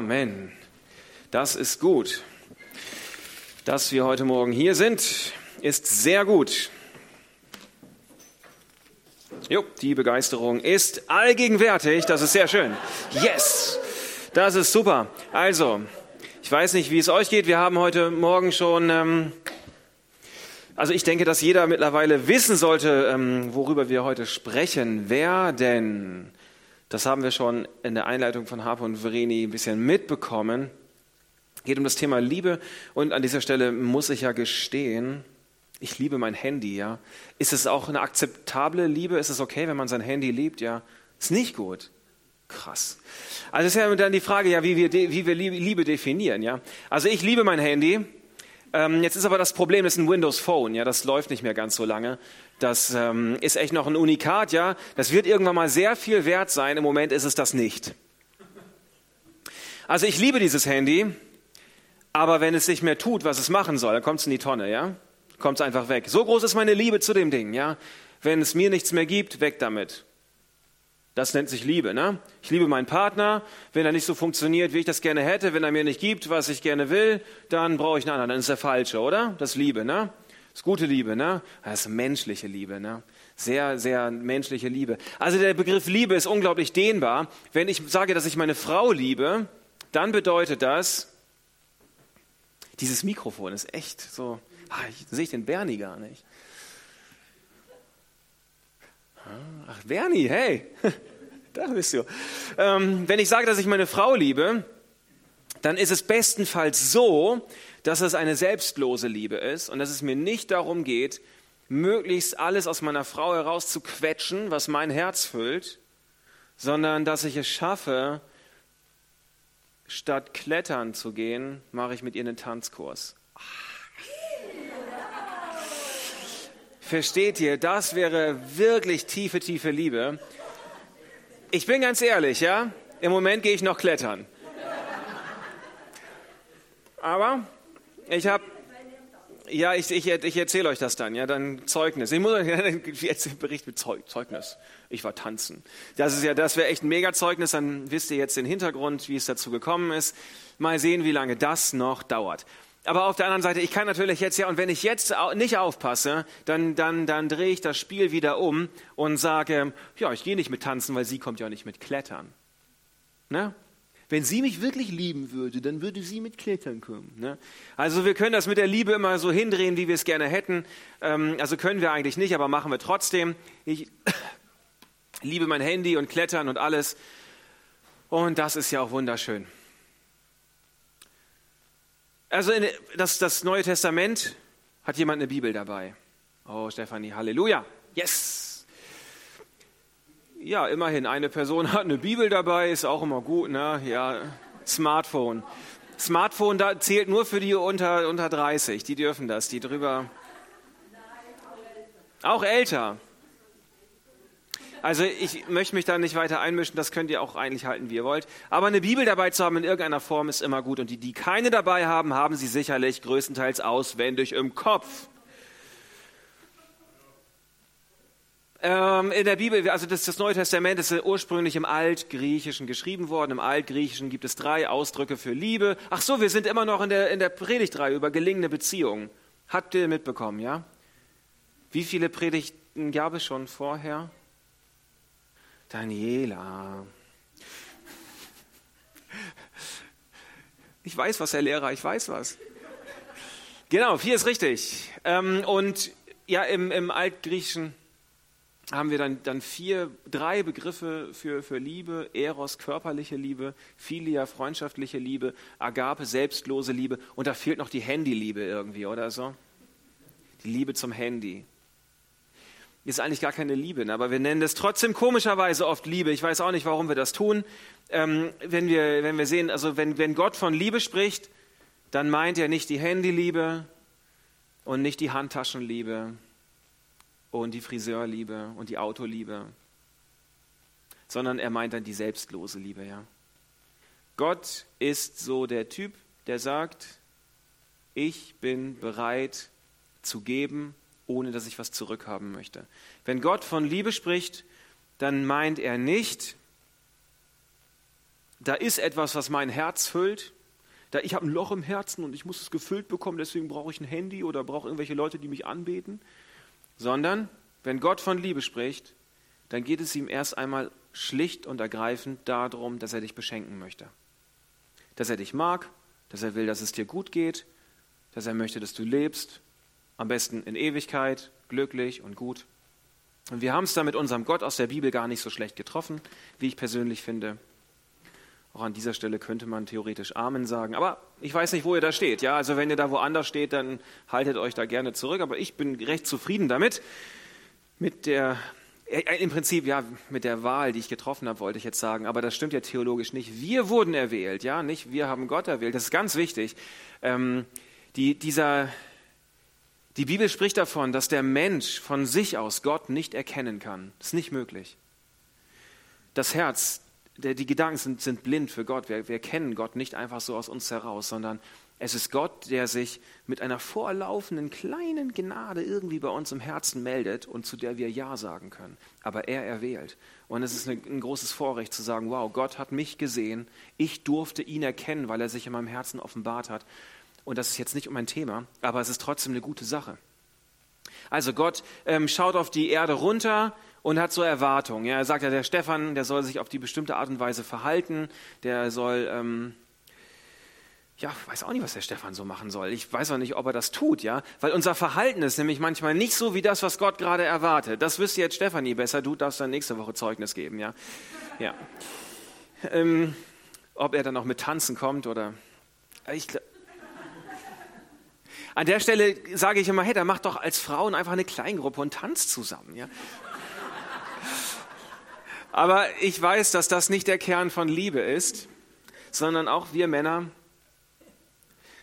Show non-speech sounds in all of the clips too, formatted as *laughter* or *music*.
Amen. Das ist gut. Dass wir heute Morgen hier sind, ist sehr gut. Jo, die Begeisterung ist allgegenwärtig. Das ist sehr schön. Yes! Das ist super. Also, ich weiß nicht, wie es euch geht. Wir haben heute Morgen schon, ähm, also ich denke, dass jeder mittlerweile wissen sollte, ähm, worüber wir heute sprechen werden. Das haben wir schon in der Einleitung von Harpe und Vreni ein bisschen mitbekommen. Geht um das Thema Liebe und an dieser Stelle muss ich ja gestehen, ich liebe mein Handy, ja. Ist es auch eine akzeptable Liebe? Ist es okay, wenn man sein Handy liebt? Ja. Ist nicht gut. Krass. Also ist ja dann die Frage, ja, wie wir, wie wir Liebe definieren, ja. Also ich liebe mein Handy. Ähm, jetzt ist aber das Problem, das ist ein Windows Phone, ja, das läuft nicht mehr ganz so lange. Das ähm, ist echt noch ein Unikat, ja. Das wird irgendwann mal sehr viel wert sein. Im Moment ist es das nicht. Also ich liebe dieses Handy, aber wenn es nicht mehr tut, was es machen soll, dann kommt es in die Tonne, ja. Kommt es einfach weg. So groß ist meine Liebe zu dem Ding, ja. Wenn es mir nichts mehr gibt, weg damit. Das nennt sich Liebe, ne? Ich liebe meinen Partner. Wenn er nicht so funktioniert, wie ich das gerne hätte, wenn er mir nicht gibt, was ich gerne will, dann brauche ich einen anderen. Dann ist er falsche, oder? Das ist Liebe, ne? Ist gute Liebe, ne? Das ist menschliche Liebe, ne? Sehr, sehr menschliche Liebe. Also der Begriff Liebe ist unglaublich dehnbar. Wenn ich sage, dass ich meine Frau liebe, dann bedeutet das, dieses Mikrofon ist echt so, ach, ich, sehe ich den Bernie gar nicht. Ach, Bernie, hey, *laughs* da bist du. Ähm, wenn ich sage, dass ich meine Frau liebe, dann ist es bestenfalls so, dass es eine selbstlose Liebe ist und dass es mir nicht darum geht, möglichst alles aus meiner Frau herauszuquetschen, was mein Herz füllt, sondern dass ich es schaffe, statt klettern zu gehen, mache ich mit ihr einen Tanzkurs. Versteht ihr, das wäre wirklich tiefe, tiefe Liebe. Ich bin ganz ehrlich, ja, im Moment gehe ich noch klettern. Aber ich habe, ja, ich, ich, ich erzähle euch das dann, ja, dann Zeugnis. Ich muss euch *laughs* jetzt Bericht mit Zeugnis. Ich war tanzen. Das ist ja, das wäre echt ein Mega-Zeugnis. Dann wisst ihr jetzt den Hintergrund, wie es dazu gekommen ist. Mal sehen, wie lange das noch dauert. Aber auf der anderen Seite, ich kann natürlich jetzt ja, und wenn ich jetzt nicht aufpasse, dann, dann, dann drehe ich das Spiel wieder um und sage, ja, ich gehe nicht mit tanzen, weil sie kommt ja nicht mit Klettern. Ne? Wenn sie mich wirklich lieben würde, dann würde sie mit Klettern kommen. Ne? Also wir können das mit der Liebe immer so hindrehen, wie wir es gerne hätten. Ähm, also können wir eigentlich nicht, aber machen wir trotzdem. Ich *coughs* liebe mein Handy und Klettern und alles. Und das ist ja auch wunderschön. Also in, das, das Neue Testament hat jemand eine Bibel dabei. Oh, Stefanie, Halleluja. Yes. Ja, immerhin, eine Person hat eine Bibel dabei, ist auch immer gut, ne? Ja, Smartphone. Smartphone da zählt nur für die unter, unter 30, die dürfen das, die drüber. Auch älter. Also ich möchte mich da nicht weiter einmischen, das könnt ihr auch eigentlich halten, wie ihr wollt. Aber eine Bibel dabei zu haben in irgendeiner Form ist immer gut. Und die, die keine dabei haben, haben sie sicherlich größtenteils auswendig im Kopf. Ähm, in der Bibel, also das, das Neue Testament ist ursprünglich im Altgriechischen geschrieben worden. Im Altgriechischen gibt es drei Ausdrücke für Liebe. Ach so, wir sind immer noch in der, in der Predigtreihe über gelingende Beziehungen. Habt ihr mitbekommen, ja? Wie viele Predigten gab es schon vorher? Daniela. Ich weiß was, Herr Lehrer, ich weiß was. Genau, vier ist richtig. Ähm, und ja, im, im Altgriechischen haben wir dann, dann vier, drei Begriffe für, für Liebe. Eros, körperliche Liebe, Philia, freundschaftliche Liebe, Agape, selbstlose Liebe. Und da fehlt noch die Handyliebe irgendwie, oder so? Die Liebe zum Handy. Ist eigentlich gar keine Liebe, ne? aber wir nennen das trotzdem komischerweise oft Liebe. Ich weiß auch nicht, warum wir das tun. Ähm, wenn, wir, wenn wir sehen, also wenn, wenn Gott von Liebe spricht, dann meint er nicht die Handyliebe und nicht die Handtaschenliebe, und die Friseurliebe und die Autoliebe, sondern er meint dann die selbstlose Liebe, ja. Gott ist so der Typ, der sagt, ich bin bereit zu geben, ohne dass ich was zurückhaben möchte. Wenn Gott von Liebe spricht, dann meint er nicht, da ist etwas, was mein Herz füllt. Da, ich habe ein Loch im Herzen und ich muss es gefüllt bekommen, deswegen brauche ich ein Handy oder brauche irgendwelche Leute, die mich anbeten. Sondern, wenn Gott von Liebe spricht, dann geht es ihm erst einmal schlicht und ergreifend darum, dass er dich beschenken möchte. Dass er dich mag, dass er will, dass es dir gut geht, dass er möchte, dass du lebst, am besten in Ewigkeit, glücklich und gut. Und wir haben es da mit unserem Gott aus der Bibel gar nicht so schlecht getroffen, wie ich persönlich finde. Auch an dieser Stelle könnte man theoretisch Amen sagen. Aber ich weiß nicht, wo ihr da steht. Ja, also wenn ihr da woanders steht, dann haltet euch da gerne zurück. Aber ich bin recht zufrieden damit. Mit der, im Prinzip, ja, mit der Wahl, die ich getroffen habe, wollte ich jetzt sagen. Aber das stimmt ja theologisch nicht. Wir wurden erwählt, ja, nicht wir haben Gott erwählt. Das ist ganz wichtig. Ähm, die, dieser, die Bibel spricht davon, dass der Mensch von sich aus Gott nicht erkennen kann. Das ist nicht möglich. Das Herz, der, die Gedanken sind, sind blind für Gott. Wir, wir kennen Gott nicht einfach so aus uns heraus, sondern es ist Gott, der sich mit einer vorlaufenden kleinen Gnade irgendwie bei uns im Herzen meldet und zu der wir Ja sagen können. Aber er erwählt. Und es ist ein großes Vorrecht zu sagen, wow, Gott hat mich gesehen, ich durfte ihn erkennen, weil er sich in meinem Herzen offenbart hat. Und das ist jetzt nicht um ein Thema, aber es ist trotzdem eine gute Sache. Also Gott ähm, schaut auf die Erde runter und hat so Erwartungen. Ja, er sagt ja, der Stefan, der soll sich auf die bestimmte Art und Weise verhalten, der soll, ähm, ja, weiß auch nicht, was der Stefan so machen soll. Ich weiß auch nicht, ob er das tut, ja, weil unser Verhalten ist nämlich manchmal nicht so wie das, was Gott gerade erwartet. Das wüsste jetzt Stefanie besser. Du darfst dann nächste Woche Zeugnis geben, ja. ja. Ähm, ob er dann auch mit Tanzen kommt oder ich, an der Stelle sage ich immer, hey, da macht doch als Frauen einfach eine Kleingruppe und tanzt zusammen. Ja? Aber ich weiß, dass das nicht der Kern von Liebe ist, sondern auch wir Männer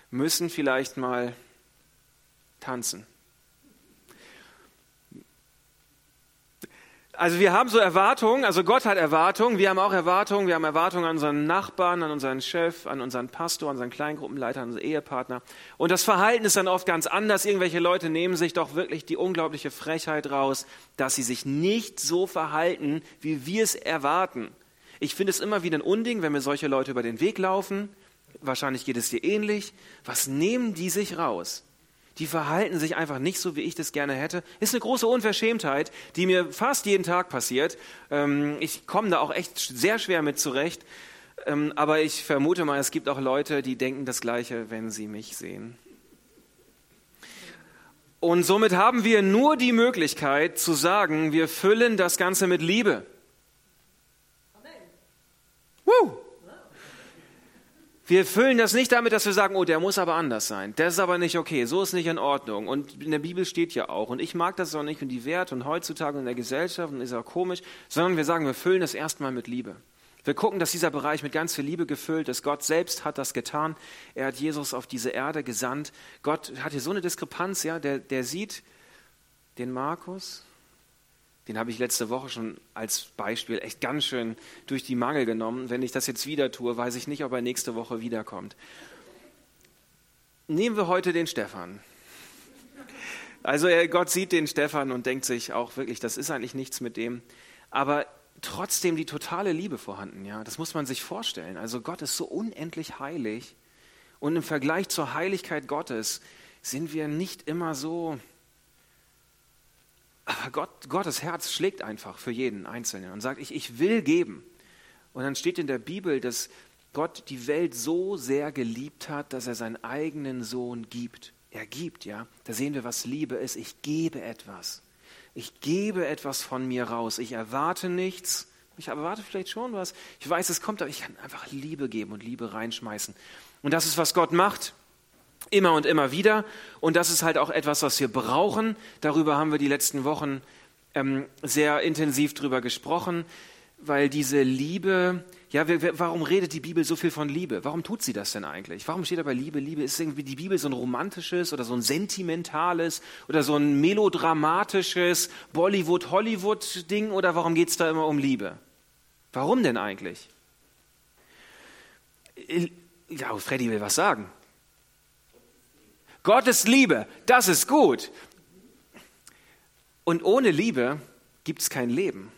müssen vielleicht mal tanzen. Also wir haben so Erwartungen, also Gott hat Erwartungen, wir haben auch Erwartungen, wir haben Erwartungen an unseren Nachbarn, an unseren Chef, an unseren Pastor, an unseren Kleingruppenleiter, an unseren Ehepartner. Und das Verhalten ist dann oft ganz anders. Irgendwelche Leute nehmen sich doch wirklich die unglaubliche Frechheit raus, dass sie sich nicht so verhalten, wie wir es erwarten. Ich finde es immer wieder ein Unding, wenn mir solche Leute über den Weg laufen. Wahrscheinlich geht es dir ähnlich. Was nehmen die sich raus? Die verhalten sich einfach nicht so, wie ich das gerne hätte. Ist eine große Unverschämtheit, die mir fast jeden Tag passiert. Ähm, ich komme da auch echt sehr schwer mit zurecht. Ähm, aber ich vermute mal, es gibt auch Leute, die denken das Gleiche, wenn sie mich sehen. Und somit haben wir nur die Möglichkeit zu sagen, wir füllen das Ganze mit Liebe. Amen. Woo! Wir füllen das nicht damit, dass wir sagen, oh, der muss aber anders sein. Der ist aber nicht okay. So ist nicht in Ordnung. Und in der Bibel steht ja auch. Und ich mag das auch nicht und die Werte und heutzutage in der Gesellschaft und ist auch komisch, sondern wir sagen, wir füllen das erstmal mit Liebe. Wir gucken, dass dieser Bereich mit ganz viel Liebe gefüllt ist. Gott selbst hat das getan. Er hat Jesus auf diese Erde gesandt. Gott hat hier so eine Diskrepanz, ja. Der, der sieht den Markus, den habe ich letzte Woche schon als Beispiel echt ganz schön durch die Mangel genommen. Wenn ich das jetzt wieder tue, weiß ich nicht, ob er nächste Woche wiederkommt. Nehmen wir heute den Stefan. Also Gott sieht den Stefan und denkt sich auch wirklich, das ist eigentlich nichts mit dem. Aber trotzdem die totale Liebe vorhanden, ja. Das muss man sich vorstellen. Also Gott ist so unendlich heilig. Und im Vergleich zur Heiligkeit Gottes sind wir nicht immer so Gott, Gottes Herz schlägt einfach für jeden Einzelnen und sagt, ich, ich will geben. Und dann steht in der Bibel, dass Gott die Welt so sehr geliebt hat, dass er seinen eigenen Sohn gibt. Er gibt, ja. Da sehen wir, was Liebe ist. Ich gebe etwas. Ich gebe etwas von mir raus. Ich erwarte nichts. Ich erwarte vielleicht schon was. Ich weiß, es kommt, aber ich kann einfach Liebe geben und Liebe reinschmeißen. Und das ist, was Gott macht. Immer und immer wieder. Und das ist halt auch etwas, was wir brauchen. Darüber haben wir die letzten Wochen ähm, sehr intensiv drüber gesprochen, weil diese Liebe, ja, wir, warum redet die Bibel so viel von Liebe? Warum tut sie das denn eigentlich? Warum steht da bei Liebe? Liebe ist irgendwie die Bibel so ein romantisches oder so ein sentimentales oder so ein melodramatisches Bollywood-Hollywood-Ding oder warum geht es da immer um Liebe? Warum denn eigentlich? Ja, Freddy will was sagen. Gottes Liebe, das ist gut. Und ohne Liebe gibt es kein Leben.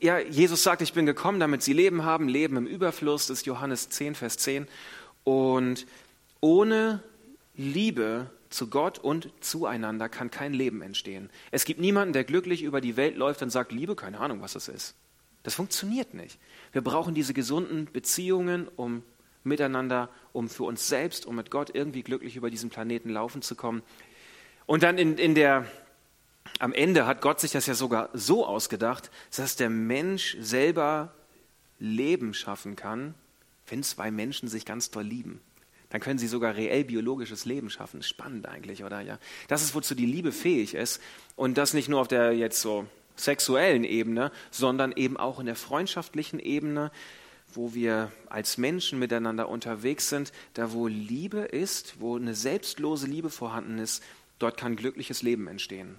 ja, Jesus sagt, ich bin gekommen, damit sie Leben haben, Leben im Überfluss, das ist Johannes 10, Vers 10. Und ohne Liebe zu Gott und zueinander kann kein Leben entstehen. Es gibt niemanden, der glücklich über die Welt läuft und sagt, Liebe, keine Ahnung, was das ist. Das funktioniert nicht. Wir brauchen diese gesunden Beziehungen, um miteinander, um für uns selbst, um mit Gott irgendwie glücklich über diesen Planeten laufen zu kommen. Und dann in, in der, am Ende hat Gott sich das ja sogar so ausgedacht, dass der Mensch selber Leben schaffen kann, wenn zwei Menschen sich ganz toll lieben. Dann können sie sogar reell biologisches Leben schaffen. Spannend eigentlich, oder? Ja. Das ist, wozu die Liebe fähig ist. Und das nicht nur auf der jetzt so sexuellen Ebene, sondern eben auch in der freundschaftlichen Ebene, wo wir als Menschen miteinander unterwegs sind, da wo Liebe ist, wo eine selbstlose Liebe vorhanden ist, dort kann glückliches Leben entstehen.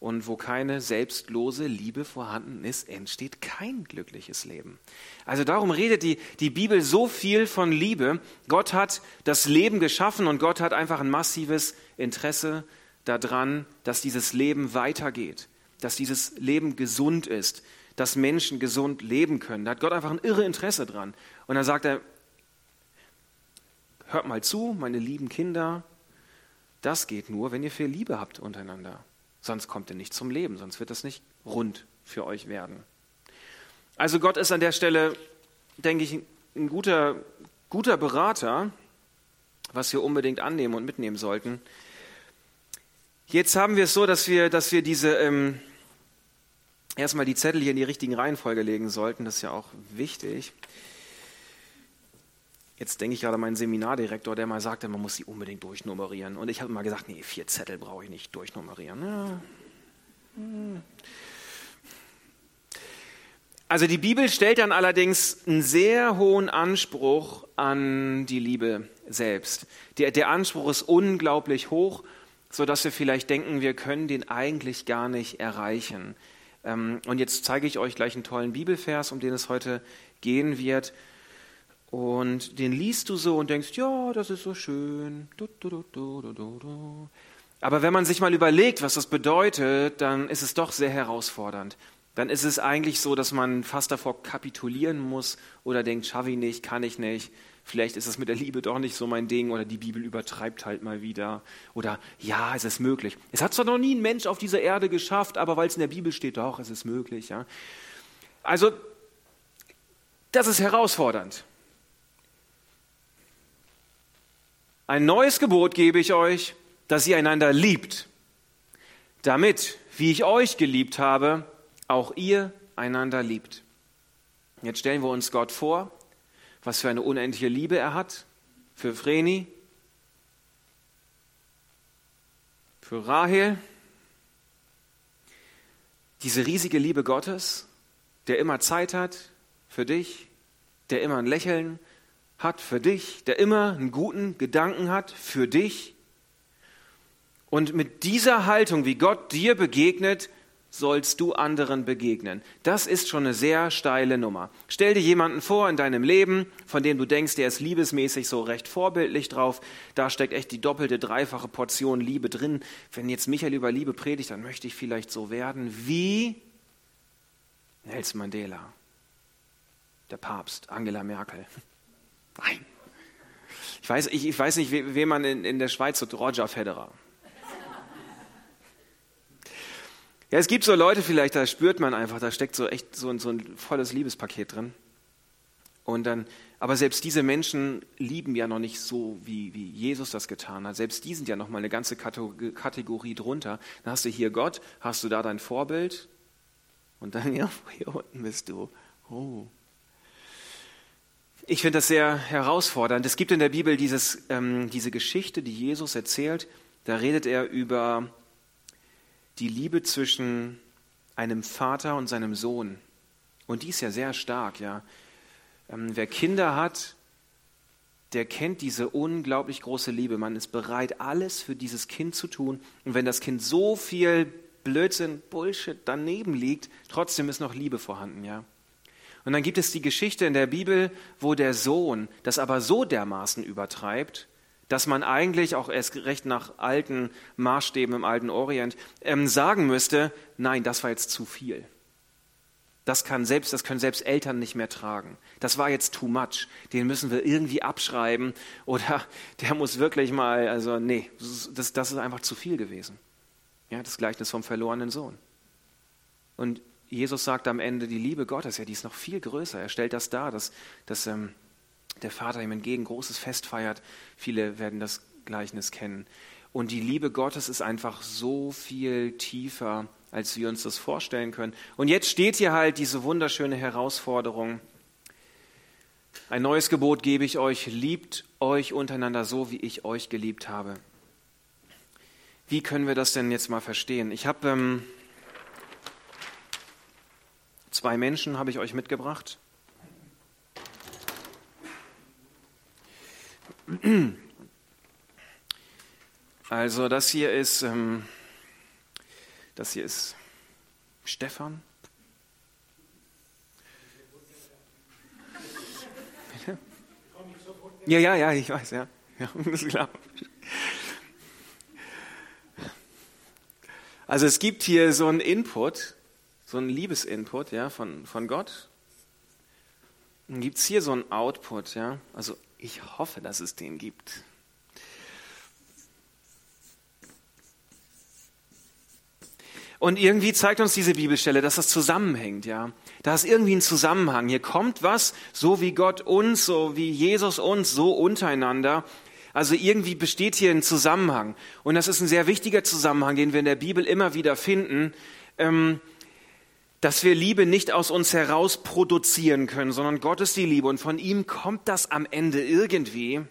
Und wo keine selbstlose Liebe vorhanden ist, entsteht kein glückliches Leben. Also darum redet die, die Bibel so viel von Liebe. Gott hat das Leben geschaffen und Gott hat einfach ein massives Interesse daran, dass dieses Leben weitergeht dass dieses Leben gesund ist, dass Menschen gesund leben können. Da hat Gott einfach ein irre Interesse dran. Und dann sagt er, hört mal zu, meine lieben Kinder, das geht nur, wenn ihr viel Liebe habt untereinander. Sonst kommt ihr nicht zum Leben, sonst wird das nicht rund für euch werden. Also Gott ist an der Stelle, denke ich, ein guter, guter Berater, was wir unbedingt annehmen und mitnehmen sollten. Jetzt haben wir es so, dass wir, dass wir diese, ähm, erstmal die Zettel hier in die richtigen Reihenfolge legen sollten. Das ist ja auch wichtig. Jetzt denke ich gerade an meinen Seminardirektor, der mal sagte, man muss sie unbedingt durchnummerieren. Und ich habe mal gesagt, nee, vier Zettel brauche ich nicht durchnummerieren. Ja. Also die Bibel stellt dann allerdings einen sehr hohen Anspruch an die Liebe selbst. Der, der Anspruch ist unglaublich hoch, sodass wir vielleicht denken, wir können den eigentlich gar nicht erreichen. Ähm, und jetzt zeige ich euch gleich einen tollen Bibelvers, um den es heute gehen wird. Und den liest du so und denkst, ja, das ist so schön. Aber wenn man sich mal überlegt, was das bedeutet, dann ist es doch sehr herausfordernd. Dann ist es eigentlich so, dass man fast davor kapitulieren muss oder denkt, schaffe ich nicht, kann ich nicht vielleicht ist es mit der Liebe doch nicht so mein Ding oder die Bibel übertreibt halt mal wieder. Oder ja, es ist möglich. Es hat zwar noch nie ein Mensch auf dieser Erde geschafft, aber weil es in der Bibel steht, doch, es ist möglich. Ja. Also, das ist herausfordernd. Ein neues Gebot gebe ich euch, dass ihr einander liebt, damit, wie ich euch geliebt habe, auch ihr einander liebt. Jetzt stellen wir uns Gott vor, was für eine unendliche Liebe er hat für Vreni, für Rahel. Diese riesige Liebe Gottes, der immer Zeit hat für dich, der immer ein Lächeln hat für dich, der immer einen guten Gedanken hat für dich. Und mit dieser Haltung, wie Gott dir begegnet, sollst du anderen begegnen. Das ist schon eine sehr steile Nummer. Stell dir jemanden vor in deinem Leben, von dem du denkst, der ist liebesmäßig so recht vorbildlich drauf. Da steckt echt die doppelte, dreifache Portion Liebe drin. Wenn jetzt Michael über Liebe predigt, dann möchte ich vielleicht so werden wie Nelson Mandela, der Papst, Angela Merkel. *laughs* Nein. Ich weiß, ich, ich weiß nicht, wen man in, in der Schweiz so Roger Federer. Ja, es gibt so Leute vielleicht, da spürt man einfach, da steckt so echt so, so ein volles Liebespaket drin. Und dann, aber selbst diese Menschen lieben ja noch nicht so, wie, wie Jesus das getan hat. Selbst die sind ja noch mal eine ganze Kategorie drunter. Dann hast du hier Gott, hast du da dein Vorbild und dann, *laughs* ja, hier unten bist du. Oh. Ich finde das sehr herausfordernd. Es gibt in der Bibel dieses, ähm, diese Geschichte, die Jesus erzählt. Da redet er über die Liebe zwischen einem Vater und seinem Sohn. Und die ist ja sehr stark, ja. Ähm, wer Kinder hat, der kennt diese unglaublich große Liebe. Man ist bereit, alles für dieses Kind zu tun. Und wenn das Kind so viel Blödsinn, Bullshit daneben liegt, trotzdem ist noch Liebe vorhanden, ja. Und dann gibt es die Geschichte in der Bibel, wo der Sohn das aber so dermaßen übertreibt, dass man eigentlich auch erst recht nach alten Maßstäben im alten Orient ähm, sagen müsste, nein, das war jetzt zu viel. Das, kann selbst, das können selbst Eltern nicht mehr tragen. Das war jetzt too much. Den müssen wir irgendwie abschreiben *laughs* oder der muss wirklich mal, also nee, das, das ist einfach zu viel gewesen. Ja, das Gleichnis vom verlorenen Sohn. Und Jesus sagt am Ende, die Liebe Gottes, ja, die ist noch viel größer. Er stellt das dar, dass, dass ähm, der Vater ihm entgegen großes Fest feiert. Viele werden das Gleichnis kennen. Und die Liebe Gottes ist einfach so viel tiefer, als wir uns das vorstellen können. Und jetzt steht hier halt diese wunderschöne Herausforderung. Ein neues Gebot gebe ich euch, liebt euch untereinander so, wie ich euch geliebt habe. Wie können wir das denn jetzt mal verstehen? Ich habe ähm, zwei Menschen habe ich euch mitgebracht. Also das hier ist, ähm, das hier ist Stefan. Ja, ja, ja, ich weiß, ja. ja *laughs* das ist klar. Also es gibt hier so einen Input, so einen Liebesinput ja, von, von Gott. Dann gibt es hier so einen Output, ja. Also ich hoffe, dass es den gibt. Und irgendwie zeigt uns diese Bibelstelle, dass das zusammenhängt, ja. Da ist irgendwie ein Zusammenhang. Hier kommt was, so wie Gott uns, so wie Jesus uns, so untereinander. Also irgendwie besteht hier ein Zusammenhang. Und das ist ein sehr wichtiger Zusammenhang, den wir in der Bibel immer wieder finden, ähm, dass wir Liebe nicht aus uns heraus produzieren können, sondern Gott ist die Liebe und von ihm kommt das am Ende irgendwie.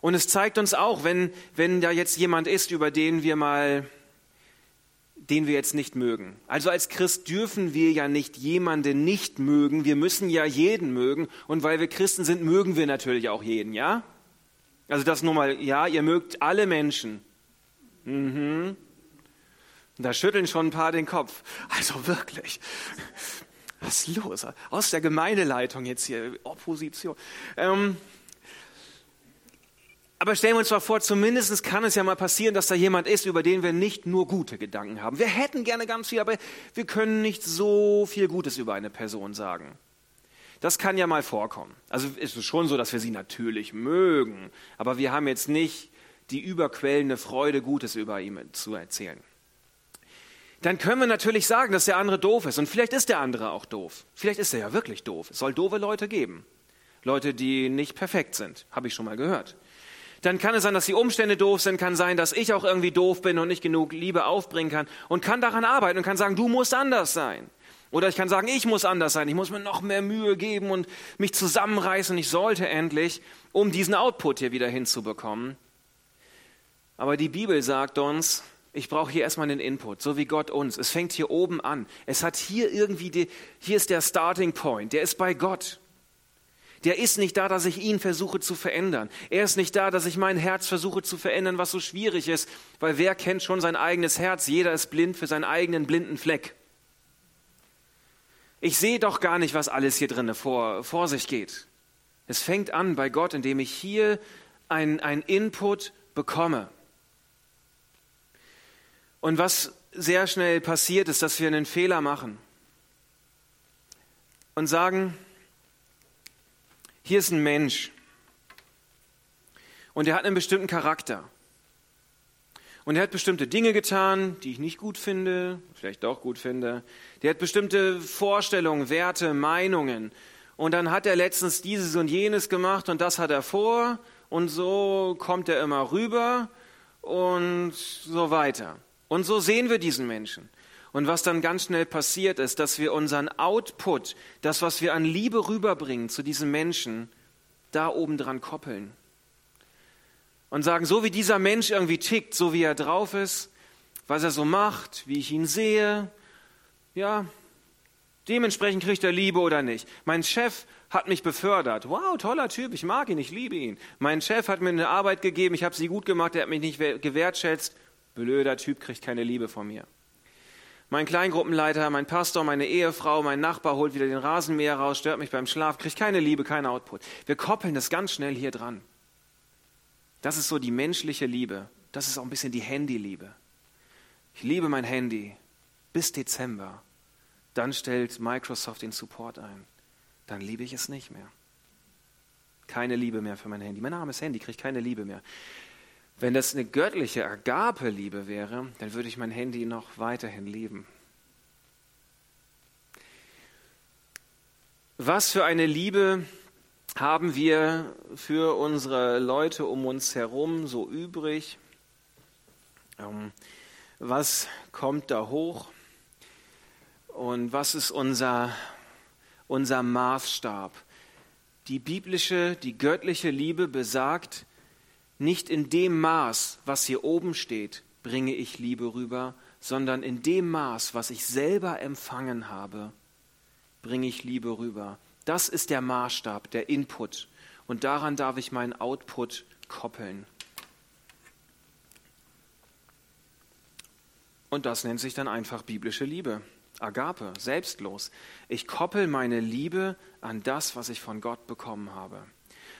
Und es zeigt uns auch, wenn, wenn da jetzt jemand ist, über den wir mal den wir jetzt nicht mögen. Also als Christ dürfen wir ja nicht jemanden nicht mögen. Wir müssen ja jeden mögen. Und weil wir Christen sind, mögen wir natürlich auch jeden, ja? Also das nur mal, ja, ihr mögt alle Menschen. Mhm. Da schütteln schon ein paar den Kopf. Also wirklich. Was ist los? Aus der Gemeindeleitung jetzt hier, Opposition. Ähm, aber stellen wir uns mal vor, zumindest kann es ja mal passieren, dass da jemand ist, über den wir nicht nur gute Gedanken haben. Wir hätten gerne ganz viel, aber wir können nicht so viel Gutes über eine Person sagen. Das kann ja mal vorkommen. Also ist es schon so, dass wir sie natürlich mögen, aber wir haben jetzt nicht die überquellende Freude, Gutes über ihn zu erzählen. Dann können wir natürlich sagen, dass der andere doof ist. Und vielleicht ist der andere auch doof. Vielleicht ist er ja wirklich doof. Es soll doofe Leute geben. Leute, die nicht perfekt sind. Habe ich schon mal gehört dann kann es sein, dass die Umstände doof sind, kann sein, dass ich auch irgendwie doof bin und nicht genug Liebe aufbringen kann und kann daran arbeiten und kann sagen, du musst anders sein. Oder ich kann sagen, ich muss anders sein, ich muss mir noch mehr Mühe geben und mich zusammenreißen, ich sollte endlich, um diesen Output hier wieder hinzubekommen. Aber die Bibel sagt uns, ich brauche hier erstmal den Input, so wie Gott uns. Es fängt hier oben an. Es hat hier irgendwie, die, hier ist der Starting Point, der ist bei Gott der ist nicht da, dass ich ihn versuche zu verändern. Er ist nicht da, dass ich mein Herz versuche zu verändern, was so schwierig ist, weil wer kennt schon sein eigenes Herz? Jeder ist blind für seinen eigenen blinden Fleck. Ich sehe doch gar nicht, was alles hier drin vor, vor sich geht. Es fängt an bei Gott, indem ich hier einen Input bekomme. Und was sehr schnell passiert, ist, dass wir einen Fehler machen und sagen, hier ist ein Mensch und er hat einen bestimmten Charakter. Und er hat bestimmte Dinge getan, die ich nicht gut finde, vielleicht doch gut finde. Der hat bestimmte Vorstellungen, Werte, Meinungen. Und dann hat er letztens dieses und jenes gemacht und das hat er vor und so kommt er immer rüber und so weiter. Und so sehen wir diesen Menschen. Und was dann ganz schnell passiert ist, dass wir unseren Output, das, was wir an Liebe rüberbringen zu diesem Menschen, da oben dran koppeln. Und sagen, so wie dieser Mensch irgendwie tickt, so wie er drauf ist, was er so macht, wie ich ihn sehe, ja, dementsprechend kriegt er Liebe oder nicht. Mein Chef hat mich befördert. Wow, toller Typ, ich mag ihn, ich liebe ihn. Mein Chef hat mir eine Arbeit gegeben, ich habe sie gut gemacht, er hat mich nicht gewertschätzt. Blöder Typ kriegt keine Liebe von mir. Mein Kleingruppenleiter, mein Pastor, meine Ehefrau, mein Nachbar holt wieder den Rasenmäher raus, stört mich beim Schlaf, kriegt keine Liebe, kein Output. Wir koppeln das ganz schnell hier dran. Das ist so die menschliche Liebe. Das ist auch ein bisschen die Handyliebe. Ich liebe mein Handy bis Dezember. dann stellt Microsoft den Support ein. Dann liebe ich es nicht mehr. Keine Liebe mehr für mein Handy. Mein armes Handy kriegt keine Liebe mehr. Wenn das eine göttliche Agape-Liebe wäre, dann würde ich mein Handy noch weiterhin lieben. Was für eine Liebe haben wir für unsere Leute um uns herum so übrig? Ähm, was kommt da hoch? Und was ist unser, unser Maßstab? Die biblische, die göttliche Liebe besagt, nicht in dem Maß, was hier oben steht, bringe ich Liebe rüber, sondern in dem Maß, was ich selber empfangen habe, bringe ich Liebe rüber. Das ist der Maßstab, der Input. Und daran darf ich meinen Output koppeln. Und das nennt sich dann einfach biblische Liebe. Agape, selbstlos. Ich koppel meine Liebe an das, was ich von Gott bekommen habe.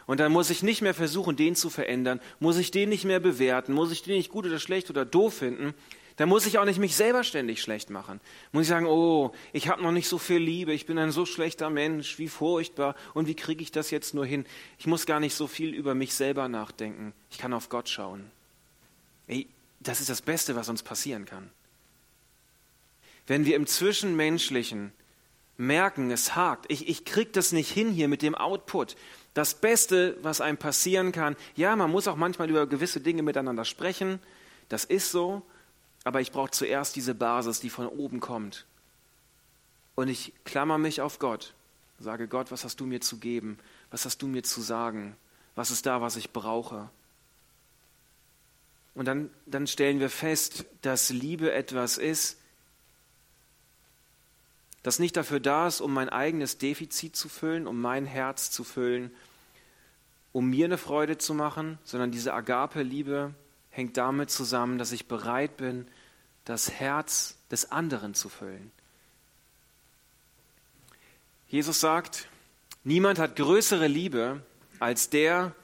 Und dann muss ich nicht mehr versuchen, den zu verändern, muss ich den nicht mehr bewerten, muss ich den nicht gut oder schlecht oder doof finden, dann muss ich auch nicht mich selber ständig schlecht machen. Muss ich sagen, oh, ich habe noch nicht so viel Liebe, ich bin ein so schlechter Mensch, wie furchtbar und wie kriege ich das jetzt nur hin? Ich muss gar nicht so viel über mich selber nachdenken. Ich kann auf Gott schauen. Ey, das ist das Beste, was uns passieren kann. Wenn wir im Zwischenmenschlichen merken, es hakt, ich, ich kriege das nicht hin hier mit dem Output. Das Beste, was einem passieren kann, ja, man muss auch manchmal über gewisse Dinge miteinander sprechen, das ist so, aber ich brauche zuerst diese Basis, die von oben kommt. Und ich klammer mich auf Gott, sage Gott, was hast du mir zu geben? Was hast du mir zu sagen? Was ist da, was ich brauche? Und dann, dann stellen wir fest, dass Liebe etwas ist, das nicht dafür da ist, um mein eigenes Defizit zu füllen, um mein Herz zu füllen, um mir eine Freude zu machen, sondern diese Agape-Liebe hängt damit zusammen, dass ich bereit bin, das Herz des anderen zu füllen. Jesus sagt, niemand hat größere Liebe als der,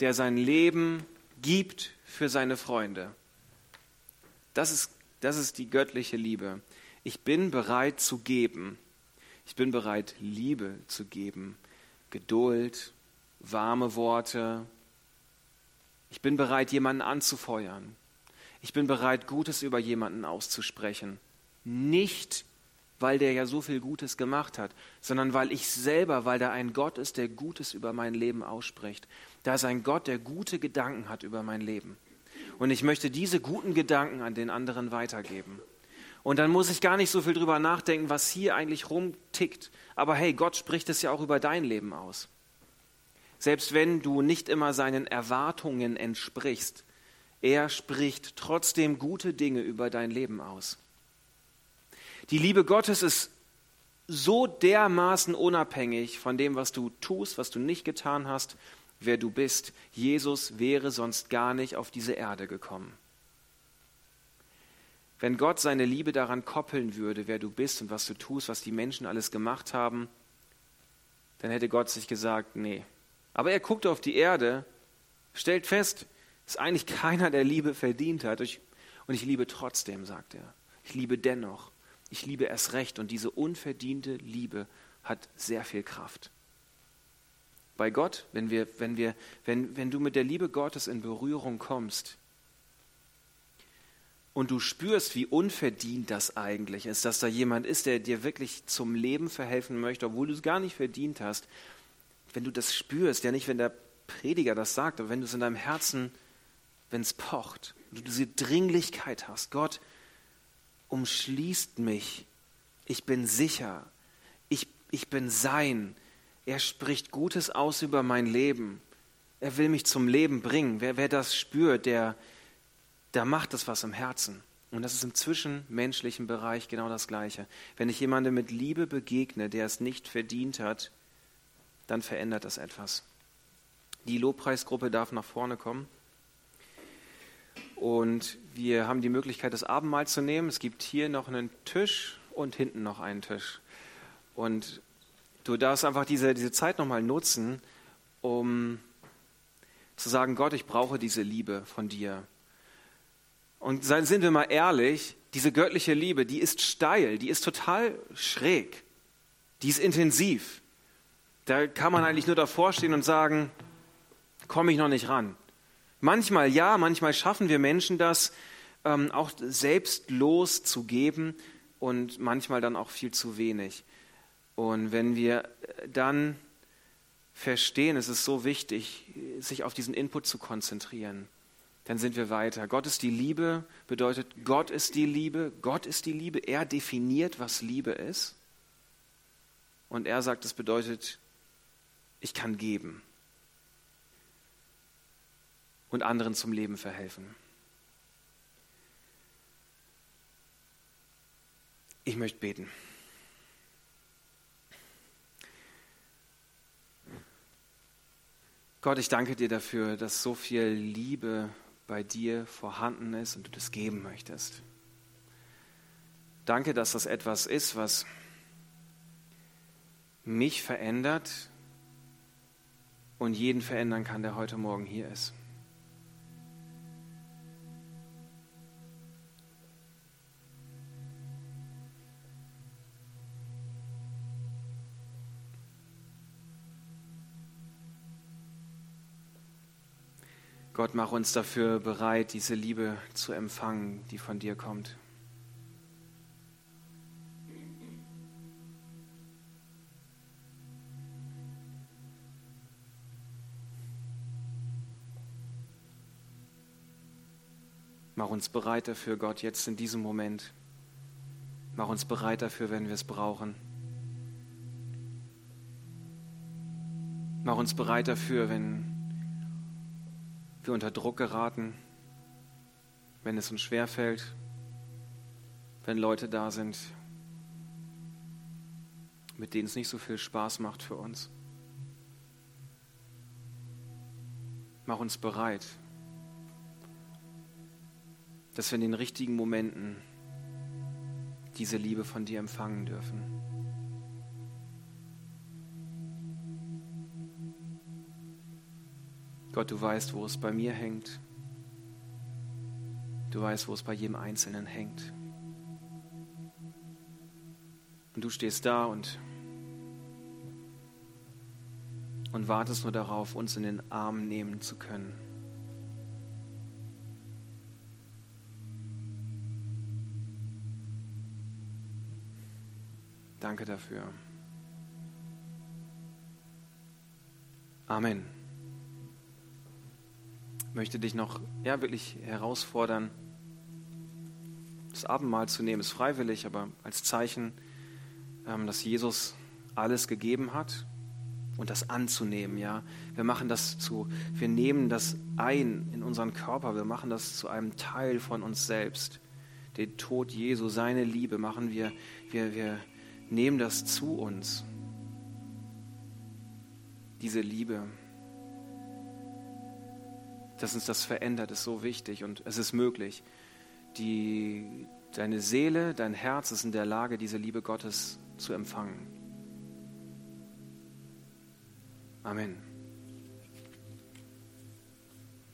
der sein Leben gibt für seine Freunde. Das ist, das ist die göttliche Liebe. Ich bin bereit zu geben. Ich bin bereit, Liebe zu geben, Geduld, warme Worte, ich bin bereit, jemanden anzufeuern. Ich bin bereit, Gutes über jemanden auszusprechen. Nicht, weil der ja so viel Gutes gemacht hat, sondern weil ich selber, weil da ein Gott ist, der Gutes über mein Leben ausspricht. Da ist ein Gott, der gute Gedanken hat über mein Leben. Und ich möchte diese guten Gedanken an den anderen weitergeben. Und dann muss ich gar nicht so viel drüber nachdenken, was hier eigentlich rumtickt. Aber hey, Gott spricht es ja auch über dein Leben aus selbst wenn du nicht immer seinen Erwartungen entsprichst, er spricht trotzdem gute Dinge über dein Leben aus. Die Liebe Gottes ist so dermaßen unabhängig von dem, was du tust, was du nicht getan hast, wer du bist. Jesus wäre sonst gar nicht auf diese Erde gekommen. Wenn Gott seine Liebe daran koppeln würde, wer du bist und was du tust, was die Menschen alles gemacht haben, dann hätte Gott sich gesagt, nee, aber er guckt auf die Erde, stellt fest, dass eigentlich keiner der Liebe verdient hat. Und ich liebe trotzdem, sagt er. Ich liebe dennoch. Ich liebe erst recht. Und diese unverdiente Liebe hat sehr viel Kraft. Bei Gott, wenn, wir, wenn, wir, wenn, wenn du mit der Liebe Gottes in Berührung kommst und du spürst, wie unverdient das eigentlich ist, dass da jemand ist, der dir wirklich zum Leben verhelfen möchte, obwohl du es gar nicht verdient hast, wenn du das spürst, ja nicht, wenn der Prediger das sagt, aber wenn du es in deinem Herzen, wenn es pocht, du diese Dringlichkeit hast, Gott umschließt mich, ich bin sicher, ich, ich bin sein, er spricht Gutes aus über mein Leben, er will mich zum Leben bringen. Wer, wer das spürt, der, der macht das was im Herzen. Und das ist im zwischenmenschlichen Bereich genau das Gleiche. Wenn ich jemandem mit Liebe begegne, der es nicht verdient hat, dann verändert das etwas. Die Lobpreisgruppe darf nach vorne kommen. Und wir haben die Möglichkeit, das Abendmahl zu nehmen. Es gibt hier noch einen Tisch und hinten noch einen Tisch. Und du darfst einfach diese, diese Zeit nochmal nutzen, um zu sagen, Gott, ich brauche diese Liebe von dir. Und sind wir mal ehrlich, diese göttliche Liebe, die ist steil, die ist total schräg, die ist intensiv. Da kann man eigentlich nur davor stehen und sagen, komme ich noch nicht ran. Manchmal ja, manchmal schaffen wir Menschen das, ähm, auch selbstlos zu geben und manchmal dann auch viel zu wenig. Und wenn wir dann verstehen, es ist so wichtig, sich auf diesen Input zu konzentrieren, dann sind wir weiter. Gott ist die Liebe, bedeutet, Gott ist die Liebe, Gott ist die Liebe, er definiert, was Liebe ist. Und er sagt, es bedeutet, ich kann geben und anderen zum Leben verhelfen. Ich möchte beten. Gott, ich danke dir dafür, dass so viel Liebe bei dir vorhanden ist und du das geben möchtest. Danke, dass das etwas ist, was mich verändert und jeden verändern kann, der heute Morgen hier ist. Gott, mach uns dafür bereit, diese Liebe zu empfangen, die von dir kommt. Mach uns bereit dafür, Gott, jetzt in diesem Moment. Mach uns bereit dafür, wenn wir es brauchen. Mach uns bereit dafür, wenn wir unter Druck geraten, wenn es uns schwerfällt, wenn Leute da sind, mit denen es nicht so viel Spaß macht für uns. Mach uns bereit, dass wir in den richtigen Momenten diese Liebe von dir empfangen dürfen. Gott, du weißt, wo es bei mir hängt. Du weißt, wo es bei jedem Einzelnen hängt. Und du stehst da und, und wartest nur darauf, uns in den Arm nehmen zu können. Danke dafür. Amen möchte dich noch ja, wirklich herausfordern, das Abendmahl zu nehmen. Ist freiwillig, aber als Zeichen, ähm, dass Jesus alles gegeben hat und das anzunehmen. Ja, wir machen das zu, wir nehmen das ein in unseren Körper. Wir machen das zu einem Teil von uns selbst. Den Tod Jesu, seine Liebe machen wir, wir, wir nehmen das zu uns. Diese Liebe dass uns das verändert, ist so wichtig und es ist möglich. Die, deine Seele, dein Herz ist in der Lage, diese Liebe Gottes zu empfangen. Amen.